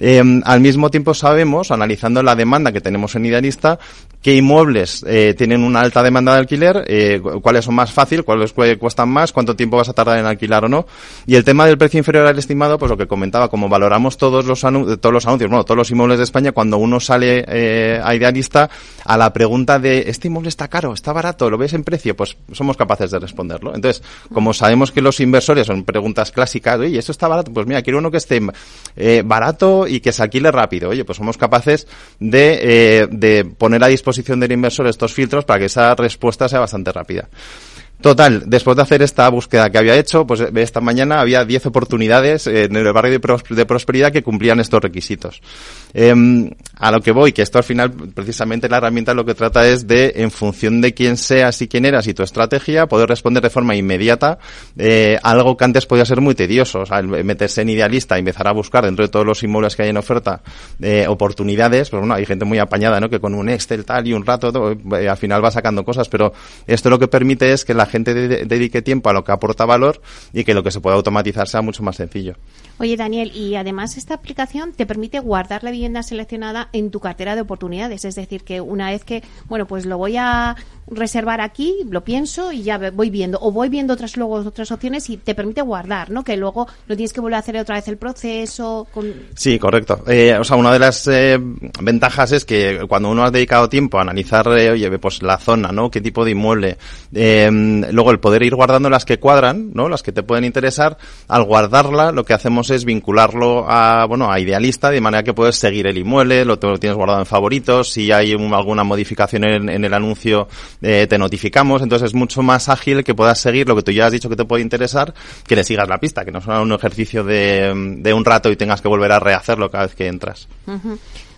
Eh, al mismo tiempo sabemos, analizando la demanda que tenemos en Idealista, qué inmuebles eh, tienen una alta demanda de alquiler, eh, cuáles son más fáciles, cuáles cuestan más, cuánto tiempo vas a tardar en alquilar o no. Y el tema del precio inferior al estimado, pues lo que comentaba, como valoramos todos los, todos los anuncios, bueno, todos los inmuebles de España, cuando uno sale eh, a Idealista, a la pregunta de, ¿este inmueble está caro, está barato, lo ves en precio? Pues somos capaces de responderlo. Entonces, como sabemos que los inversores son preguntas clásicas, oye, ¿esto está barato? Pues mira, quiero uno que esté eh, barato y que se alquile rápido. Oye, pues somos capaces de, eh, de poner a disposición del inversor estos filtros para que esa respuesta sea bastante rápida. Total, después de hacer esta búsqueda que había hecho, pues esta mañana había 10 oportunidades en el barrio de, pros de prosperidad que cumplían estos requisitos. Eh, a lo que voy, que esto al final, precisamente la herramienta lo que trata es de, en función de quién seas y quién eras y tu estrategia, poder responder de forma inmediata eh, algo que antes podía ser muy tedioso. O sea, meterse en idealista y empezar a buscar dentro de todos los inmuebles que hay en oferta eh, oportunidades, pues bueno, hay gente muy apañada, ¿no? Que con un Excel tal y un rato, todo, eh, al final va sacando cosas, pero esto lo que permite es que la gente de dedique tiempo a lo que aporta valor y que lo que se pueda automatizar sea mucho más sencillo. Oye, Daniel, y además esta aplicación te permite guardar la vivienda seleccionada en tu cartera de oportunidades. Es decir, que una vez que, bueno, pues lo voy a reservar aquí, lo pienso y ya voy viendo. O voy viendo otras luego otras opciones y te permite guardar, ¿no? Que luego no tienes que volver a hacer otra vez el proceso. Con... Sí, correcto. Eh, o sea, una de las eh, ventajas es que cuando uno ha dedicado tiempo a analizar, eh, oye, pues la zona, ¿no? Qué tipo de inmueble. Luego el poder ir guardando las que cuadran, ¿no? Las que te pueden interesar. Al guardarla, lo que hacemos es vincularlo a, bueno, a Idealista, de manera que puedes seguir el inmueble, lo, tienes guardado en favoritos, si hay un, alguna modificación en, el anuncio, eh, te notificamos, entonces es mucho más ágil que puedas seguir lo que tú ya has dicho que te puede interesar, que le sigas la pista, que no sea un ejercicio de, un rato y tengas que volver a rehacerlo cada vez que entras.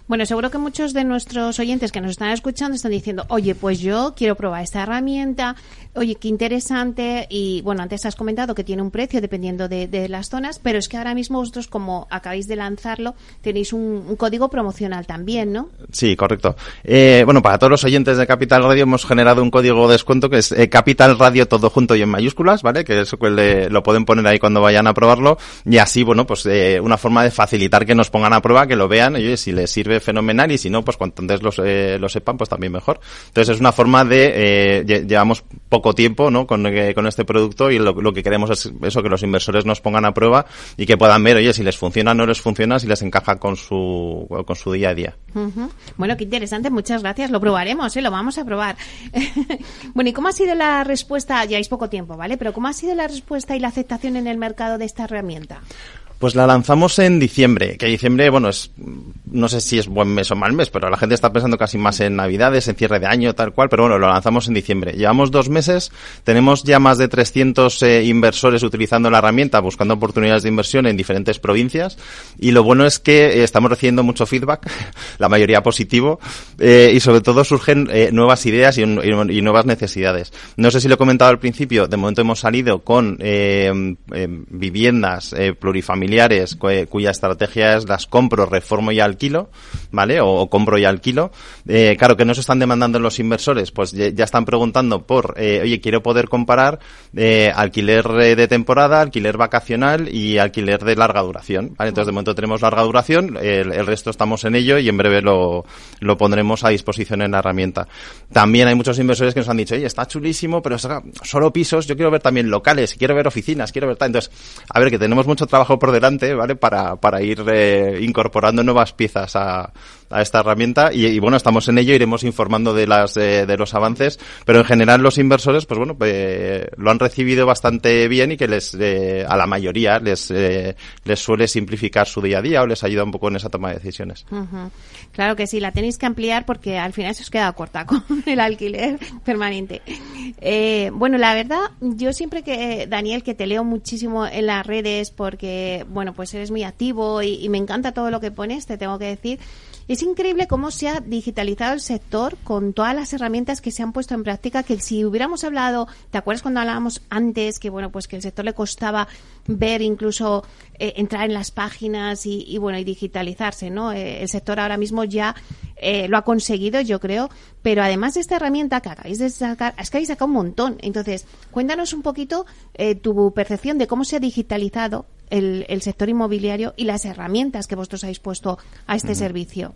Bueno, seguro que muchos de nuestros oyentes que nos están escuchando están diciendo, oye, pues yo quiero probar esta herramienta, oye, qué interesante, y bueno, antes has comentado que tiene un precio dependiendo de, las zonas, pero es que ahora mismo vosotros, como acabáis de lanzarlo, tenéis un, código promocional también, ¿no? Sí, correcto. Eh, bueno, para todos los oyentes de Capital Radio hemos generado un código de descuento que es eh, Capital Radio todo junto y en mayúsculas, ¿vale? Que eso le, lo pueden poner ahí cuando vayan a probarlo, y así, bueno, pues eh, una forma de facilitar que nos pongan a prueba, que lo vean, y oye, si les sirve fenomenal y si no, pues cuanto antes los, eh, lo sepan, pues también mejor. Entonces es una forma de, eh, llevamos poco tiempo, ¿no? Con, eh, con este producto y lo, lo, que queremos es eso, que los inversores nos pongan a prueba y que puedan ver, oye, si les funciona o no les funciona, si les encaja con su, con su día a día. Bueno, qué interesante, muchas gracias. Lo probaremos, ¿eh? Lo vamos a probar. <laughs> bueno, ¿y cómo ha sido la respuesta? Es poco tiempo, ¿vale? Pero ¿cómo ha sido la respuesta y la aceptación en el mercado de esta herramienta? Pues la lanzamos en diciembre, que diciembre, bueno, no sé si es buen mes o mal mes, pero la gente está pensando casi más en Navidades, en cierre de año, tal cual, pero bueno, lo lanzamos en diciembre. Llevamos dos meses, tenemos ya más de 300 eh, inversores utilizando la herramienta, buscando oportunidades de inversión en diferentes provincias, y lo bueno es que eh, estamos recibiendo mucho feedback, <laughs> la mayoría positivo, eh, y sobre todo surgen nuevas ideas y, y, y, nuevas necesidades. No sé si lo he comentado al principio, de momento hemos salido con viviendas plurifamiliares familiares cuya estrategia es las compro, reformo y alquilo, ¿vale? O, compro y alquilo. Eh, claro que no se están demandando los inversores, pues ya, están preguntando por, eh, oye, quiero poder comparar eh, alquiler de temporada, alquiler vacacional y alquiler de larga duración. Entonces de momento tenemos larga duración, el, resto estamos en ello y en breve lo, lo pondremos a disposición en la herramienta. También hay muchos inversores que nos han dicho, oye, está chulísimo, pero solo pisos, yo quiero ver también locales, quiero ver oficinas, quiero ver tal. Entonces, a ver, que tenemos mucho trabajo por delante, ¿vale? Para, para ir eh, incorporando nuevas piezas a, a esta herramienta y, bueno, estamos en ello, iremos informando de las eh, de los avances, pero en general los inversores, pues bueno, pues, lo han recibido bastante bien y que les eh, a la mayoría les eh, les suele simplificar su día a día o les ayuda un poco en esa toma de decisiones. Claro que sí, la tenéis que ampliar porque al final se os queda corta <laughs> con el alquiler permanente. bueno, la verdad, yo siempre que Daniel que te leo muchísimo en las redes porque bueno, pues eres muy activo y me encanta todo lo que pones, te tengo que decir. Es increíble cómo se ha digitalizado el sector con todas las herramientas que se han puesto en práctica, que si hubiéramos hablado, ¿te acuerdas cuando hablábamos antes que bueno, pues que el sector le costaba ver incluso eh, entrar en las páginas y, bueno, y digitalizarse, ¿no? Eh, el sector ahora mismo ya eh, lo ha conseguido, yo creo, pero además de esta herramienta que acabáis de sacar, es que habéis sacado un montón. Entonces, cuéntanos un poquito tu percepción de cómo se ha digitalizado el, sector inmobiliario y las herramientas que vosotros habéis puesto a este servicio?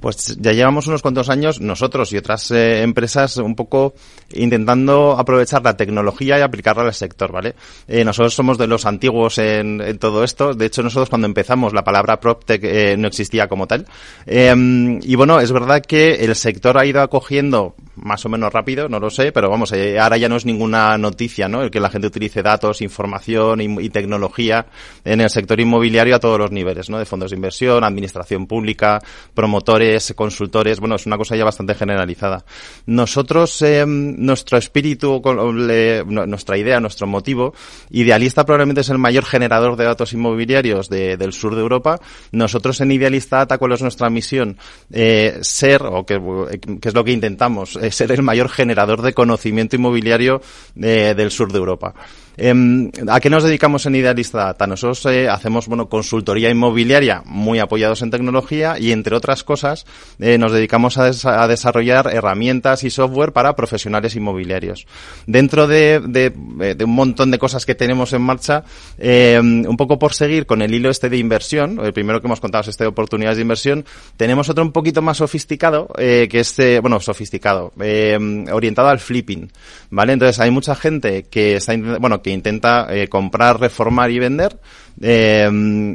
Pues ya llevamos unos cuantos años nosotros y otras eh, empresas un poco intentando aprovechar la tecnología y aplicarla al sector, ¿vale? Eh, nosotros somos de los antiguos en, todo esto. De hecho, nosotros cuando empezamos la palabra PropTech eh, no existía como tal. Em, y bueno, es verdad que el sector ha ido acogiendo más o menos rápido, no lo sé, pero vamos, ahora ya no es ninguna noticia, ¿no? El que la gente utilice datos, información y tecnología en el sector inmobiliario a todos los niveles, ¿no? De fondos de inversión, administración pública, promotores, consultores, bueno, es una cosa ya bastante generalizada. Nosotros, eh, nuestro espíritu, nuestra idea, nuestro motivo, Idealista probablemente es el mayor generador de datos inmobiliarios del sur de Europa. Nosotros en Idealista ¿cuál es nuestra misión? Eh, ser, o que, es lo que intentamos, eh, ser el mayor generador de conocimiento inmobiliario del sur de Europa. Em, ¿A qué nos dedicamos en Idealista Data? Nosotros eh, hacemos bueno, consultoría inmobiliaria muy apoyados en tecnología y, entre otras cosas, eh, nos dedicamos a, desarrollar herramientas y software para profesionales inmobiliarios. Dentro de, un montón de cosas que tenemos en marcha, em, un poco por seguir con el hilo este de inversión, el primero que hemos contado es este de oportunidades de inversión, tenemos otro un poquito más sofisticado, eh, que es, bueno, sofisticado, em, orientado al flipping, ¿vale? Entonces hay mucha gente que está, bueno, que intenta eh, comprar, reformar y vender eh,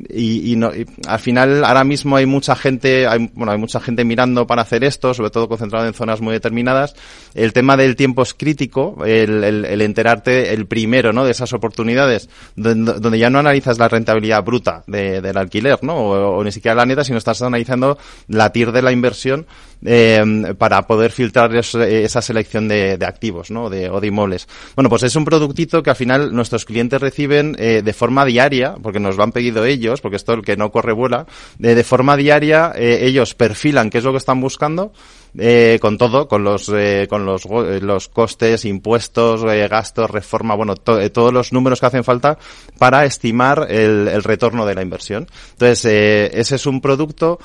y, no, al final ahora mismo hay mucha gente, hay, bueno, hay mucha gente mirando para hacer esto, sobre todo concentrado en zonas muy determinadas. El tema del tiempo es crítico, el, enterarte el primero, ¿no? De esas oportunidades, donde, ya no analizas la rentabilidad bruta del alquiler, ¿no? O, ni siquiera la neta, sino estás analizando la TIR de la inversión eh, para poder filtrar esa selección de, activos, ¿no? De, o de inmuebles. Bueno, pues es un productito que al final nuestros clientes reciben eh, de forma diaria, porque nos lo han pedido ellos, porque esto el que no corre vuela, de, forma diaria eh, ellos perfilan qué es lo que están buscando eh, con todo, con los eh, con los, eh, los costes, impuestos, eh, gastos, reforma, bueno, eh, todos los números que hacen falta para estimar el, el retorno de la inversión. Entonces, ese es un producto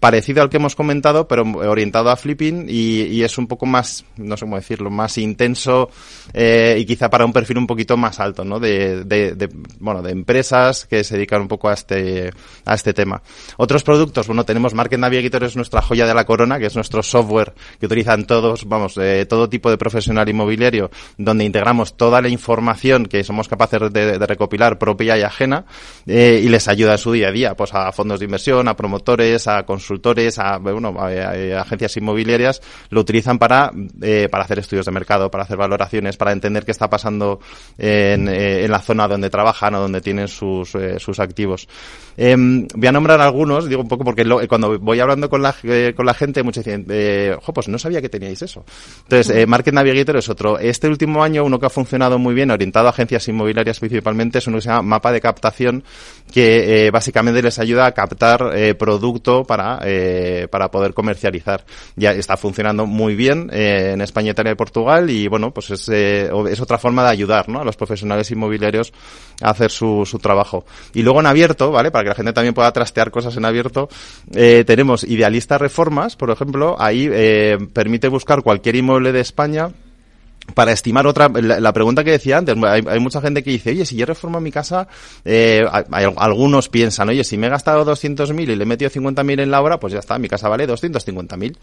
parecido al que hemos comentado, pero orientado a flipping y, y, es un poco más, no sé cómo decirlo, más intenso y quizá para un perfil un poquito más alto, ¿no? De, de, de, bueno, de empresas que se dedican un poco a este a este tema. Otros productos, bueno, tenemos Market Navigator es nuestra joya de la corona, que es nuestro software que utilizan todos, vamos, eh, todo tipo de profesional inmobiliario, donde integramos toda la información que somos capaces de, recopilar propia y ajena eh, y les ayuda en su día a día, pues a fondos de inversión, a promotores, a consultores, a, bueno, a, agencias inmobiliarias, lo utilizan para, eh, para hacer estudios de mercado, para hacer valoraciones, para entender qué está pasando en, en la zona donde trabajan o donde tienen sus, sus activos. Em, voy a nombrar algunos, digo un poco porque cuando voy hablando con la, con la gente, muchos dicen, eh, pues no sabía que teníais eso. Entonces, eh, Market Navigator es otro. Este último año, uno que ha funcionado muy bien, orientado a agencias inmobiliarias principalmente, es uno que se llama Mapa de Captación, que eh, básicamente les ayuda a captar eh, producto para, eh, para poder comercializar. Ya está funcionando muy bien eh, en España, Italia y Portugal y bueno, pues es, eh, es otra forma de ayudar ¿no? a los profesionales inmobiliarios a hacer su, su trabajo. Y luego en abierto, ¿vale? Para que la gente también pueda trastear cosas en abierto, eh, tenemos Idealista Reformas, por ejemplo, ahí eh, permite buscar cualquier inmueble de España para estimar otra, la, pregunta que decía antes, hay, mucha gente que dice, oye, si yo reformo mi casa, eh, algunos piensan, oye, si me he gastado 200.000 y le he metido 50.000 en la obra, pues ya está, mi casa vale 250.000.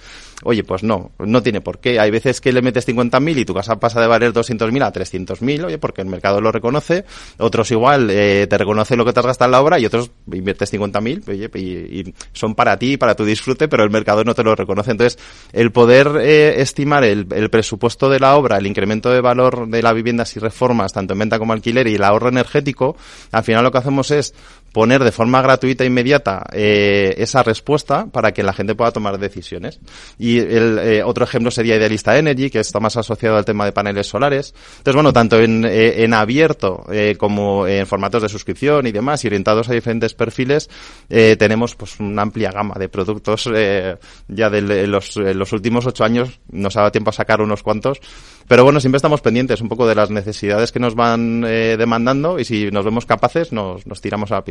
Oye, pues no, no tiene por qué. Hay veces que le metes 50.000 y tu casa pasa de valer 200.000 a 300.000, oye, porque el mercado lo reconoce. Otros igual eh, te reconoce lo que te has gastado en la obra y otros inviertes 50.000, oye, y, y son para ti, para tu disfrute, pero el mercado no te lo reconoce. Entonces, el poder eh, estimar el, el presupuesto de la obra, el incremento de valor de la vivienda si reformas, tanto en venta como alquiler y el ahorro energético, al final lo que hacemos es poner de forma gratuita e inmediata eh, esa respuesta para que la gente pueda tomar decisiones. Y el eh, otro ejemplo sería Idealista Energy, que está más asociado al tema de paneles solares. Entonces, bueno, tanto en, eh, en abierto eh, como en formatos de suscripción y demás, y orientados a diferentes perfiles, eh, tenemos pues una amplia gama de productos. eh, ya de los, en los últimos ocho años nos ha dado tiempo a sacar unos cuantos. Pero bueno, siempre estamos pendientes un poco de las necesidades que nos van demandando y si nos vemos capaces nos, nos tiramos a la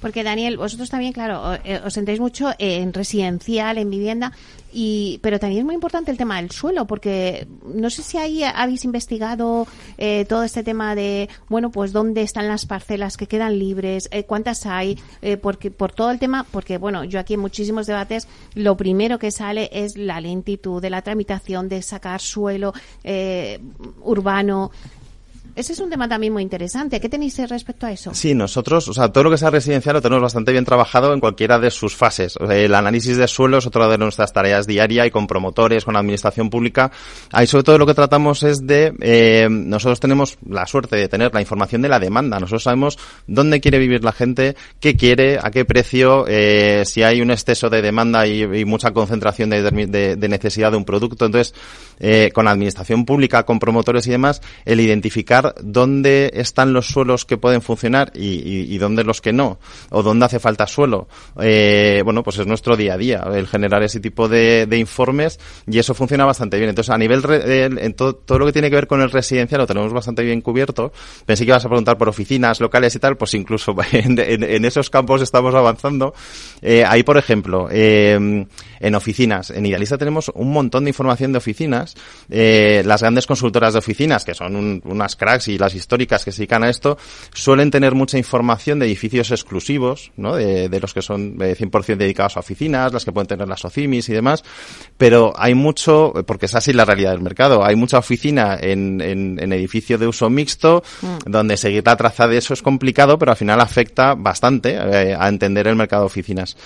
Porque Daniel, vosotros también, claro, eh, os centráis mucho en residencial, en vivienda, y pero también es muy importante el tema del suelo, porque no sé si ahí habéis investigado eh, todo este tema de, bueno, pues dónde están las parcelas que quedan libres, eh, cuántas hay, eh, porque por todo el tema, porque bueno, yo aquí en muchísimos debates lo primero que sale es la lentitud de la tramitación de sacar suelo urbano. Ese es un tema también muy interesante. ¿Qué tenéis respecto a eso? Sí, nosotros, o sea, todo lo que sea residencial lo tenemos bastante bien trabajado en cualquiera de sus fases. El análisis de suelo es otra de nuestras tareas diarias y con promotores, con la administración pública. Ahí sobre todo lo que tratamos es de, eh, nosotros tenemos la suerte de tener la información de la demanda. Nosotros sabemos dónde quiere vivir la gente, qué quiere, a qué precio, eh, si hay un exceso de demanda y, mucha concentración de necesidad de un producto. Entonces, eh, con la administración pública, con promotores y demás, el identificar dónde están los suelos que pueden funcionar y, dónde los que no, o dónde hace falta suelo. Eh, bueno, pues es nuestro día a día, el generar ese tipo de, de informes y eso funciona bastante bien. Entonces, a nivel, en to- todo lo que tiene que ver con el residencial lo tenemos bastante bien cubierto. Pensé que ibas a preguntar por oficinas locales y tal, pues incluso <laughs> en, esos campos estamos avanzando. Eh, ahí, por ejemplo, eh, en oficinas, en Idealista tenemos un montón de información de oficinas. Eh, las grandes consultoras de oficinas, que son un- unas cracks y las históricas que se dedican a esto, suelen tener mucha información de edificios exclusivos, ¿no? De, de los que son eh, 100% dedicados a oficinas, las que pueden tener las OCIMIS y demás. Pero hay mucho, porque es así la realidad del mercado, hay mucha oficina en, en, en edificio de uso mixto, donde seguir la traza de eso es complicado, pero al final afecta bastante eh, a entender el mercado de oficinas.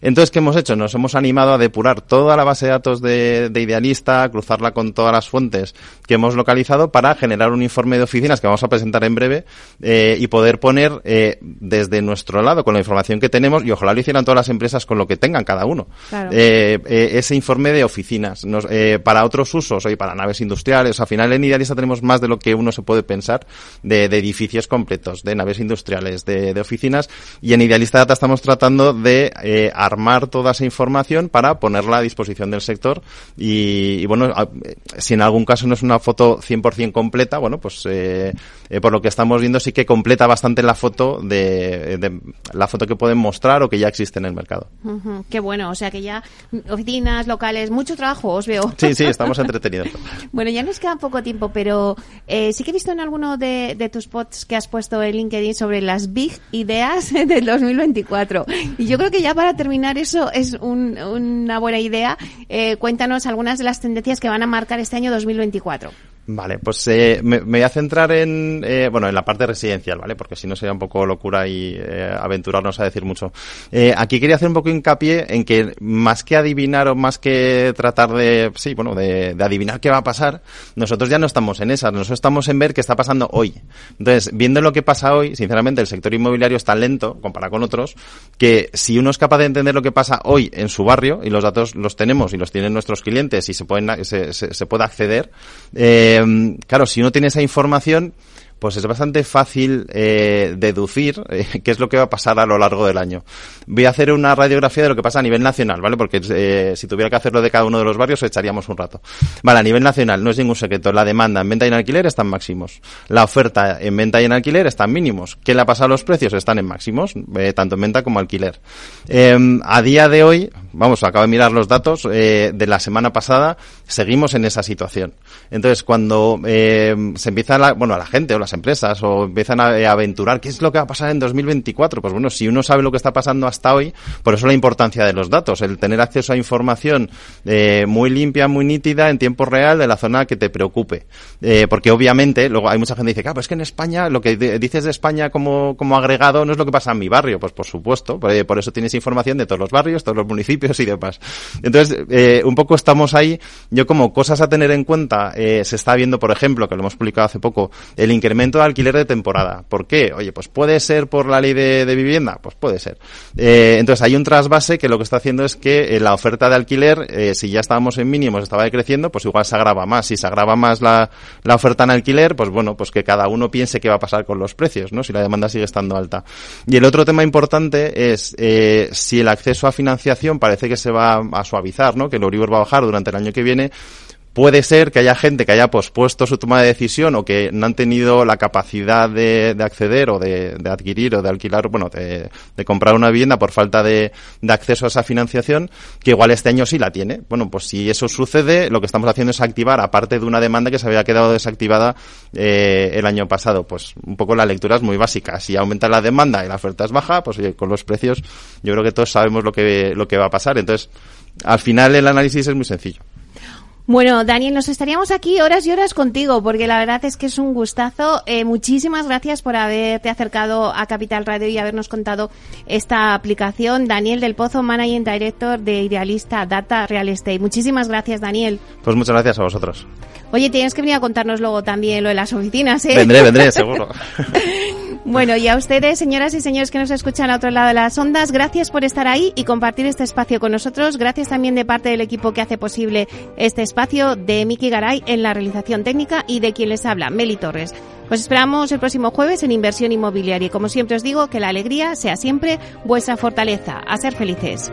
Entonces, ¿qué hemos hecho? Nos hemos animado a depurar toda la base de datos de, de Idealista, cruzarla con todas las fuentes que hemos localizado para generar un informe de oficinas que vamos a presentar en breve eh, y poder poner eh, desde nuestro lado, con la información que tenemos, y ojalá lo hicieran todas las empresas con lo que tengan cada uno, Claro. eh, eh, ese informe de oficinas. Nos- eh, para otros usos, hoy para naves industriales, al final en Idealista tenemos más de lo que uno se puede pensar de, de edificios completos, de naves industriales, de, de oficinas, y en Idealista Data estamos tratando de eh, armar toda esa información para ponerla a disposición del sector y, y bueno, a- si en algún caso no es una foto 100% completa, bueno, pues eh, eh, por lo que estamos viendo sí que completa bastante la foto de, de la foto que pueden mostrar o que ya existe en el mercado. Ujú, Qué bueno, o sea que ya oficinas locales, mucho trabajo os veo. Sí, sí, <laughs> estamos entretenidos. Bueno, ya nos queda poco tiempo, pero eh, sí que he visto en alguno de, de tus posts que has puesto en LinkedIn sobre las big ideas <laughs> del 2024. Y yo creo que ya para terminar eso es un- una buena idea. Eh, cuéntanos algunas de las tendencias que van a marcar este año 2024. Vale, pues eh, me, me, voy a centrar en, eh, bueno, en la parte residencial, ¿vale? Porque si no sería un poco locura y eh, aventurarnos a decir mucho. Eh, aquí quería hacer un poco hincapié en que más que adivinar o más que tratar de, sí, bueno, de, de, adivinar qué va a pasar, nosotros ya no estamos en esas, nosotros estamos en ver qué está pasando hoy. Entonces, viendo lo que pasa hoy, sinceramente, el sector inmobiliario es tan lento, comparado con otros, que si uno es capaz de entender lo que pasa hoy en su barrio, y los datos los tenemos y los tienen nuestros clientes y se pueden, se, se, se puede acceder, eh, eh, claro, si uno tiene esa información, pues es bastante fácil eh, deducir eh, <laughs> qué es lo que va a pasar a lo largo del año. Voy a hacer una radiografía de lo que pasa a nivel nacional, ¿vale? Porque eh, si tuviera que hacerlo de cada uno de los barrios, echaríamos un rato. Vale, a nivel nacional, no es ningún secreto. La demanda en venta y en alquiler están máximos. La oferta en venta y en alquiler están mínimos. ¿Qué le ha pasado a los precios? Están en máximos, tanto en venta como alquiler. Eh, a día de hoy, vamos, acabo de mirar los datos de la semana pasada, seguimos en esa situación. Entonces, cuando eh, se empieza, la, bueno, a la gente o las empresas o empiezan a, a, aventurar qué es lo que va a pasar en 2024, pues bueno, si uno sabe lo que está pasando hasta hoy, por eso la importancia de los datos, el tener acceso a información eh, muy limpia, muy nítida, en tiempo real de la zona que te preocupe. Eh, porque obviamente, luego hay mucha gente que dice, claro, pues es que en España, lo que dices de España como, como agregado no es lo que pasa en mi barrio, pues por supuesto, por, por eso tienes información de todos los barrios, todos los municipios y demás. Entonces, eh, un poco estamos ahí, yo como cosas a tener en cuenta, eh, se está viendo, por ejemplo, que lo hemos publicado hace poco, el incremento de alquiler de temporada. ¿Por qué? Oye, pues puede ser por la ley de, de vivienda, pues puede ser. Eh, entonces hay un trasvase que lo que está haciendo es que eh, la oferta de alquiler, eh, si ya estábamos en mínimos, estaba decreciendo, pues igual se agrava más. Si se agrava más la, la oferta en alquiler, pues bueno, pues que cada uno piense qué va a pasar con los precios, ¿no? Si la demanda sigue estando alta. Y el otro tema importante es eh, si el acceso a financiación parece que se va a suavizar, ¿no? Que el Euribor va a bajar durante el año que viene puede ser que haya gente que haya pospuesto su toma de decisión o que no han tenido la capacidad de, de acceder o de, adquirir o de alquilar, bueno, de, de comprar una vivienda por falta de, acceso a esa financiación, que igual este año sí la tiene. Bueno, pues si eso sucede, lo que estamos haciendo es activar, aparte de una demanda que se había quedado desactivada eh, el año pasado, pues un poco la lectura es muy básica. Si aumenta la demanda y la oferta es baja, pues oye, con los precios yo creo que todos sabemos lo que, lo que va a pasar. Entonces, al final el análisis es muy sencillo. Bueno, Daniel, nos estaríamos aquí horas y horas contigo, porque la verdad es que es un gustazo. Eh, muchísimas gracias por haberte acercado a Capital Radio y habernos contado esta aplicación. Daniel del Pozo, Managing Director de Idealista Data Real Estate. Muchísimas gracias, Daniel. Pues muchas gracias a vosotros. Oye, tienes que venir a contarnos luego también lo de las oficinas, ¿eh? Vendré, vendré, seguro. <laughs> bueno, y a ustedes, señoras y señores que nos escuchan al otro lado de las ondas, gracias por estar ahí y compartir este espacio con nosotros. Gracias también de parte del equipo que hace posible este espacio de Miki Garay en la realización técnica y de quien les habla, Meli Torres. Os esperamos el próximo jueves en Inversión Inmobiliaria y como siempre os digo, que la alegría sea siempre vuestra fortaleza. A ser felices.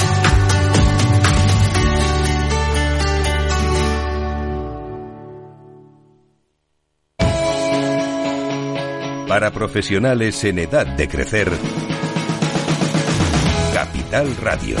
Para profesionales en edad de crecer, Capital Radio.